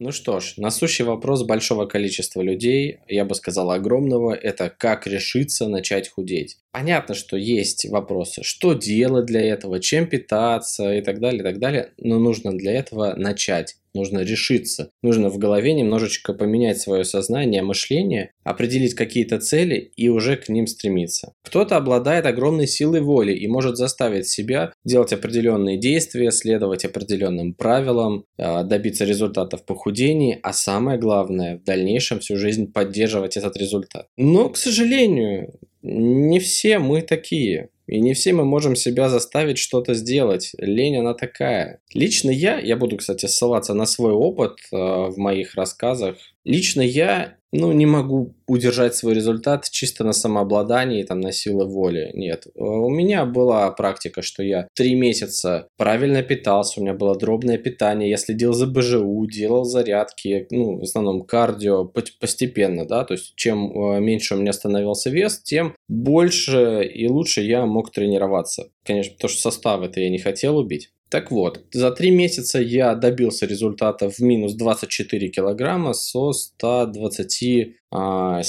Ну что ж, насущий вопрос большого количества людей, я бы сказал огромного, это как решиться начать худеть. Понятно, что есть вопросы, что делать для этого, чем питаться и так далее, и так далее, но нужно для этого начать нужно решиться. Нужно в голове немножечко поменять свое сознание, мышление, определить какие-то цели и уже к ним стремиться. Кто-то обладает огромной силой воли и может заставить себя делать определенные действия, следовать определенным правилам, а, добиться результатов похудении, а самое главное, в дальнейшем всю жизнь поддерживать этот результат. Но, к сожалению, не все мы такие. И не все мы можем себя заставить что-то сделать. Лень она такая. Лично я, я буду, кстати, ссылаться на свой опыт э, в моих рассказах. Лично я ну, не могу удержать свой результат чисто на самообладании, там, на силы воли. Нет. У меня была практика, что я три месяца правильно питался, у меня было дробное питание, я следил за БЖУ, делал зарядки, ну, в основном кардио постепенно, да, то есть чем э, меньше у меня становился вес, тем больше и лучше я мог тренироваться. Конечно, потому что состав это я не хотел убить. Так вот, за три месяца я добился результата в минус 24 килограмма со 127, а,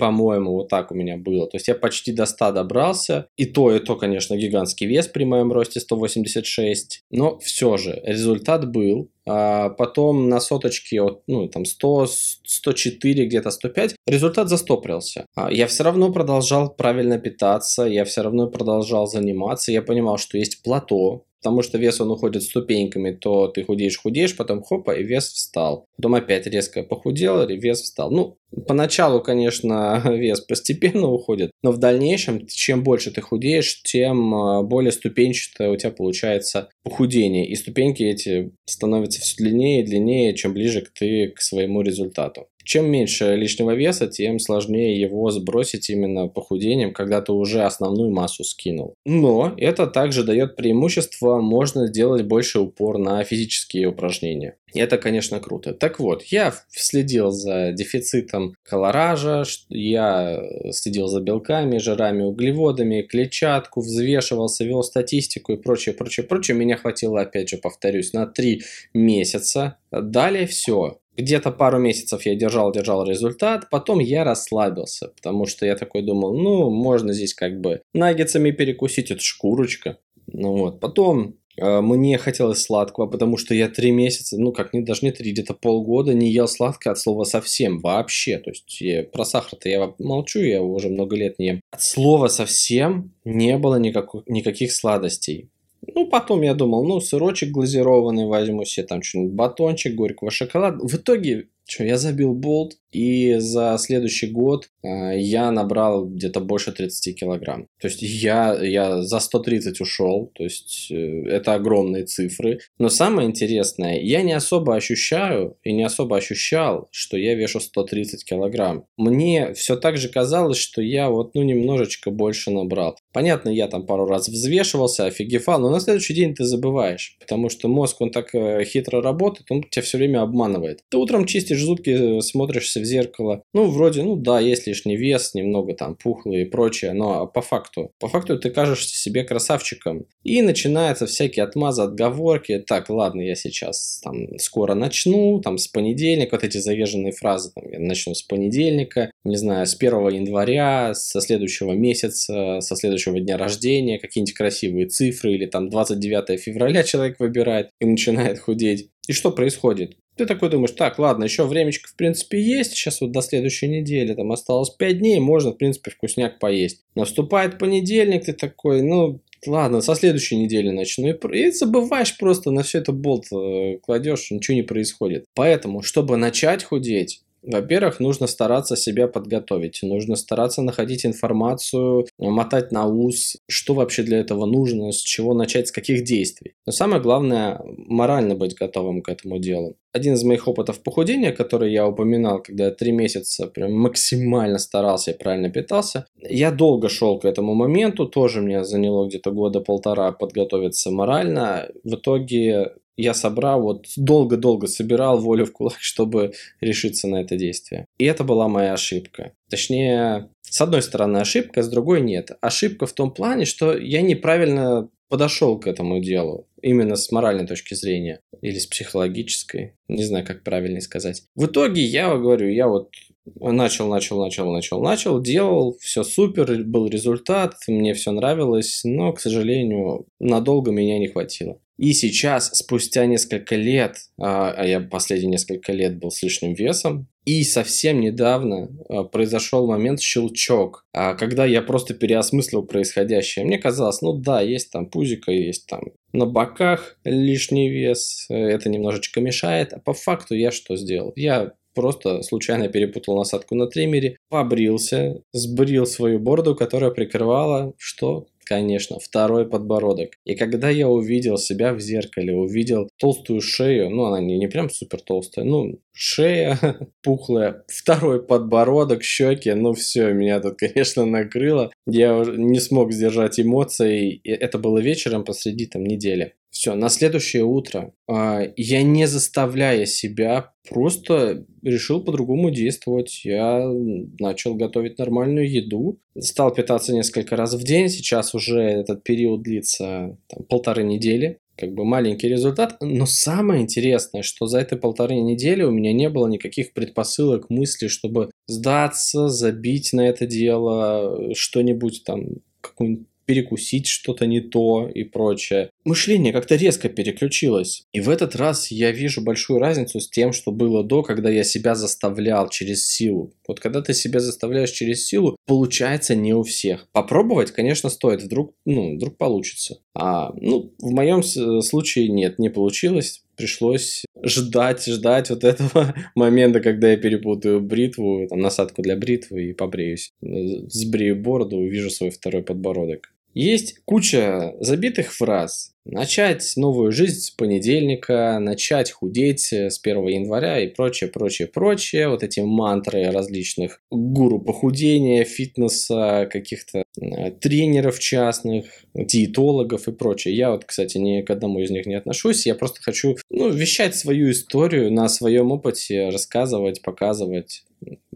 по-моему, вот так у меня было. То есть я почти до 100 добрался. И то, и то, конечно, гигантский вес при моем росте 186. Но все же результат был. А потом на соточке, ну, там 100, 104, где-то 105, результат застопрился. А я все равно продолжал правильно питаться, я все равно продолжал заниматься. Я понимал, что есть плато, потому что вес он уходит ступеньками, то ты худеешь, худеешь, потом хопа, и вес встал. Потом опять резко похудел, и вес встал. Ну, поначалу, конечно, вес постепенно уходит, но в дальнейшем, чем больше ты худеешь, тем а, более ступенчатое у тебя получается похудение. И ступеньки эти становятся все длиннее и длиннее, чем ближе ты к своему результату. Чем меньше лишнего веса, тем сложнее его сбросить именно похудением, когда ты уже основную массу скинул. Но это также дает преимущество, можно сделать больше упор на физические упражнения. Это, конечно, круто. Так вот, я следил за дефицитом колоража, я следил за белками, жирами, углеводами, клетчатку, взвешивался, вел статистику и прочее, прочее, прочее. Меня хватило, опять же, повторюсь, на 3 месяца. Далее все. Где-то пару месяцев я держал-держал результат, потом я расслабился, потому что я такой думал, ну, можно здесь как бы наггетсами перекусить, это шкурочка. Ну вот, потом э, мне хотелось сладкого, потому что я три месяца, ну как, не, даже не три, где-то полгода не ел сладкое от слова совсем, вообще. То есть я, про сахар-то я молчу, я уже много лет не ем. От слова совсем не было никак, никаких сладостей. Ну, потом я думал, ну, сырочек глазированный возьму себе, там что-нибудь, батончик горького шоколада. В итоге, что, я забил болт, и за следующий год э, я набрал где-то больше 30 килограмм. То есть я, я за 130 ушел, то есть э, это огромные цифры. Но самое интересное, я не особо ощущаю и не особо ощущал, что я вешу 130 килограмм. Мне все так же казалось, что я вот ну немножечко больше набрал. Понятно, я там пару раз взвешивался, офигевал, но на следующий день ты забываешь, потому что мозг, он так э, хитро работает, он тебя все время обманывает. Ты утром чистишь зубки, смотришься смотришься в зеркало. Ну, вроде, ну да, есть лишний вес, немного там пухлый и прочее, но по факту, по факту ты кажешься себе красавчиком. И начинаются всякие отмазы, отговорки. Так, ладно, я сейчас там скоро начну, там с понедельника, вот эти заезженные фразы, там, я начну с понедельника, не знаю, с 1 января, со следующего месяца, со следующего дня рождения, какие-нибудь красивые цифры, или там 29 февраля человек выбирает и начинает худеть. И что происходит? Ты такой думаешь, так, ладно, еще времечко в принципе есть, сейчас вот до следующей недели, там осталось 5 дней, можно в принципе вкусняк поесть. Наступает понедельник, ты такой, ну, ладно, со следующей недели начну. И, и забываешь просто на все это болт э, кладешь, ничего не происходит. Поэтому, чтобы начать худеть, во-первых, нужно стараться себя подготовить, нужно стараться находить информацию, мотать на ус, что вообще для этого нужно, с чего начать, с каких действий. Но самое главное, морально быть готовым к этому делу. Один из моих опытов похудения, который я упоминал, когда я три месяца прям максимально старался и правильно питался, я долго шел к этому моменту, тоже мне заняло где-то года полтора подготовиться морально. В итоге я собрал, вот долго-долго собирал волю в кулак, чтобы решиться на это действие. И это была моя ошибка. Точнее, с одной стороны ошибка, с другой нет. Ошибка в том плане, что я неправильно подошел к этому делу именно с моральной точки зрения или с психологической, не знаю, как правильно сказать. В итоге я говорю, я вот начал, начал, начал, начал, начал, делал, все супер, был результат, мне все нравилось, но, к сожалению, надолго меня не хватило. И сейчас, спустя несколько лет, а, а я последние несколько лет был с лишним весом, и совсем недавно а, произошел момент щелчок, а, когда я просто переосмыслил происходящее. Мне казалось, ну да, есть там пузико, есть там на боках лишний вес, это немножечко мешает. А по факту я что сделал? Я просто случайно перепутал насадку на триммере, побрился, сбрил свою бороду, которая прикрывала что? Конечно, второй подбородок. И когда я увидел себя в зеркале, увидел толстую шею, ну она не, не прям супер толстая, ну шея пухлая, второй подбородок, щеки, ну все, меня тут, конечно, накрыло. Я не смог сдержать эмоции, и это было вечером посреди там недели. Все, на следующее утро э, я не заставляя себя просто решил по-другому действовать. Я начал готовить нормальную еду, стал питаться несколько раз в день. Сейчас уже этот период длится там, полторы недели как бы маленький результат, но самое интересное, что за эти полторы недели у меня не было никаких предпосылок, мыслей, чтобы сдаться, забить на это дело, что-нибудь там, какую-нибудь перекусить что-то не то и прочее. Мышление как-то резко переключилось. И в этот раз я вижу большую разницу с тем, что было до, когда я себя заставлял через силу. Вот когда ты себя заставляешь через силу, получается не у всех. Попробовать, конечно, стоит, вдруг, ну, вдруг получится. А, ну, в моем случае нет, не получилось пришлось ждать, ждать вот этого момента, когда я перепутаю бритву, там, насадку для бритвы и побреюсь. Сбрею бороду, увижу свой второй подбородок. Есть куча забитых фраз. Начать новую жизнь с понедельника, начать худеть с 1 января и прочее, прочее, прочее. Вот эти мантры различных гуру похудения, фитнеса, каких-то э, тренеров частных, диетологов и прочее. Я вот, кстати, ни к одному из них не отношусь. Я просто хочу ну, вещать свою историю на своем опыте, рассказывать, показывать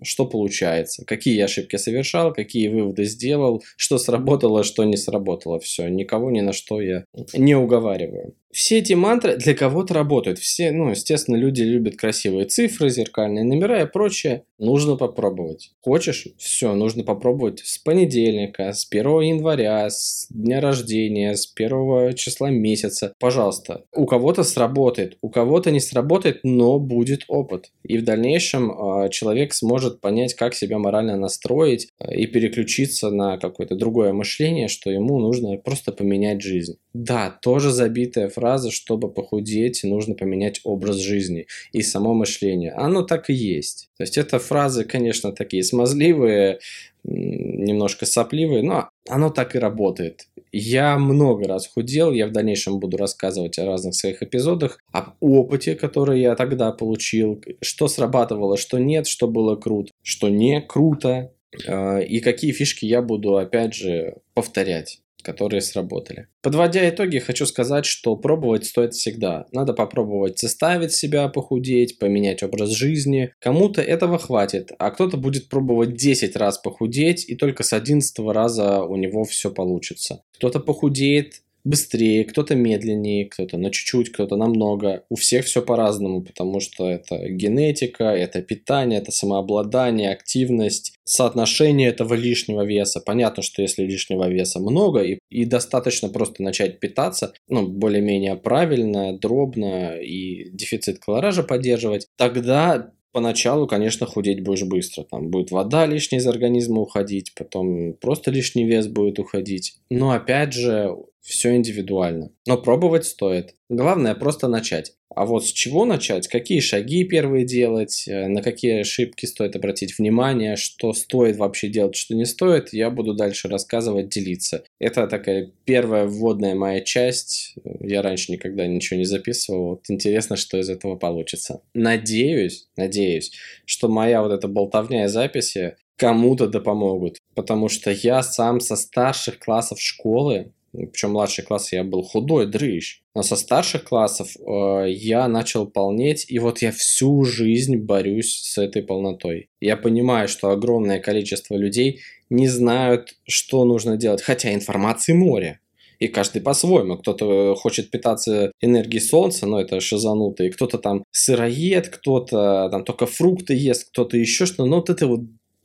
что получается, какие ошибки совершал, какие выводы сделал, что сработало, что не сработало. Все, никого ни на что я не уговариваю. Все эти мантры для кого-то работают. Все, ну, естественно, люди любят красивые цифры, зеркальные номера и прочее. Нужно попробовать. Хочешь? Все, нужно попробовать с понедельника, с 1 января, с дня рождения, с первого числа месяца. Пожалуйста. У кого-то сработает, у кого-то не сработает, но будет опыт. И в дальнейшем э, человек сможет понять, как себя морально настроить э, и переключиться на какое-то другое мышление, что ему нужно просто поменять жизнь. Да, тоже забитая фраза, чтобы похудеть, нужно поменять образ жизни и само мышление. Оно так и есть. То есть это фразы, конечно, такие смазливые, немножко сопливые, но оно так и работает. Я много раз худел, я в дальнейшем буду рассказывать о разных своих эпизодах, об опыте, который я тогда получил, что срабатывало, что нет, что было круто, что не круто, а, и какие фишки я буду, опять же, повторять которые сработали. Подводя итоги, хочу сказать, что пробовать стоит всегда. Надо попробовать заставить себя похудеть, поменять образ жизни. Кому-то этого хватит, а кто-то будет пробовать 10 раз похудеть, и только с 11 раза у него все получится. Кто-то похудеет быстрее, кто-то медленнее, кто-то на чуть-чуть, кто-то намного. У всех все по-разному, потому что это генетика, это питание, это самообладание, активность, соотношение этого лишнего веса. Понятно, что если лишнего веса много и, и достаточно просто начать питаться, ну, более-менее правильно, дробно и дефицит колоража поддерживать, тогда Поначалу, конечно, худеть будешь быстро. Там будет вода лишняя из организма уходить, потом просто лишний вес будет уходить. Но опять же, все индивидуально. Но пробовать стоит. Главное просто начать. А вот с чего начать, какие шаги первые делать, э, на какие ошибки стоит обратить внимание, что стоит вообще делать, что не стоит, я буду дальше рассказывать, делиться. Это такая первая вводная моя часть. Я раньше никогда ничего не записывал. Вот интересно, что из этого получится. Надеюсь, надеюсь, что моя вот эта болтовня и записи кому-то да помогут. Потому что я сам со старших классов школы причем младший класс я был худой, дрыщ. Но со старших классов э, я начал полнеть, и вот я всю жизнь борюсь с этой полнотой. Я понимаю, что огромное количество людей не знают, что нужно делать, хотя информации море. И каждый по-своему. Кто-то хочет питаться энергией солнца, но это шизанутый. Кто-то там сыроед, кто-то там только фрукты ест, кто-то еще что-то. Но вот это вот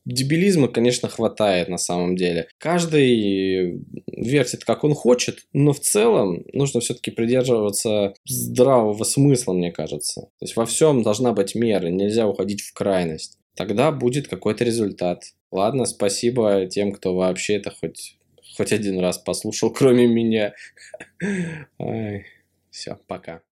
дебилизма, конечно, хватает на самом деле. Каждый вертит, как он хочет, но в целом нужно все-таки придерживаться здравого смысла, мне кажется. То есть во всем должна быть мера, нельзя уходить в крайность. Тогда будет какой-то результат. Ладно, спасибо тем, кто вообще это хоть, хоть один раз послушал, кроме меня. Все, пока.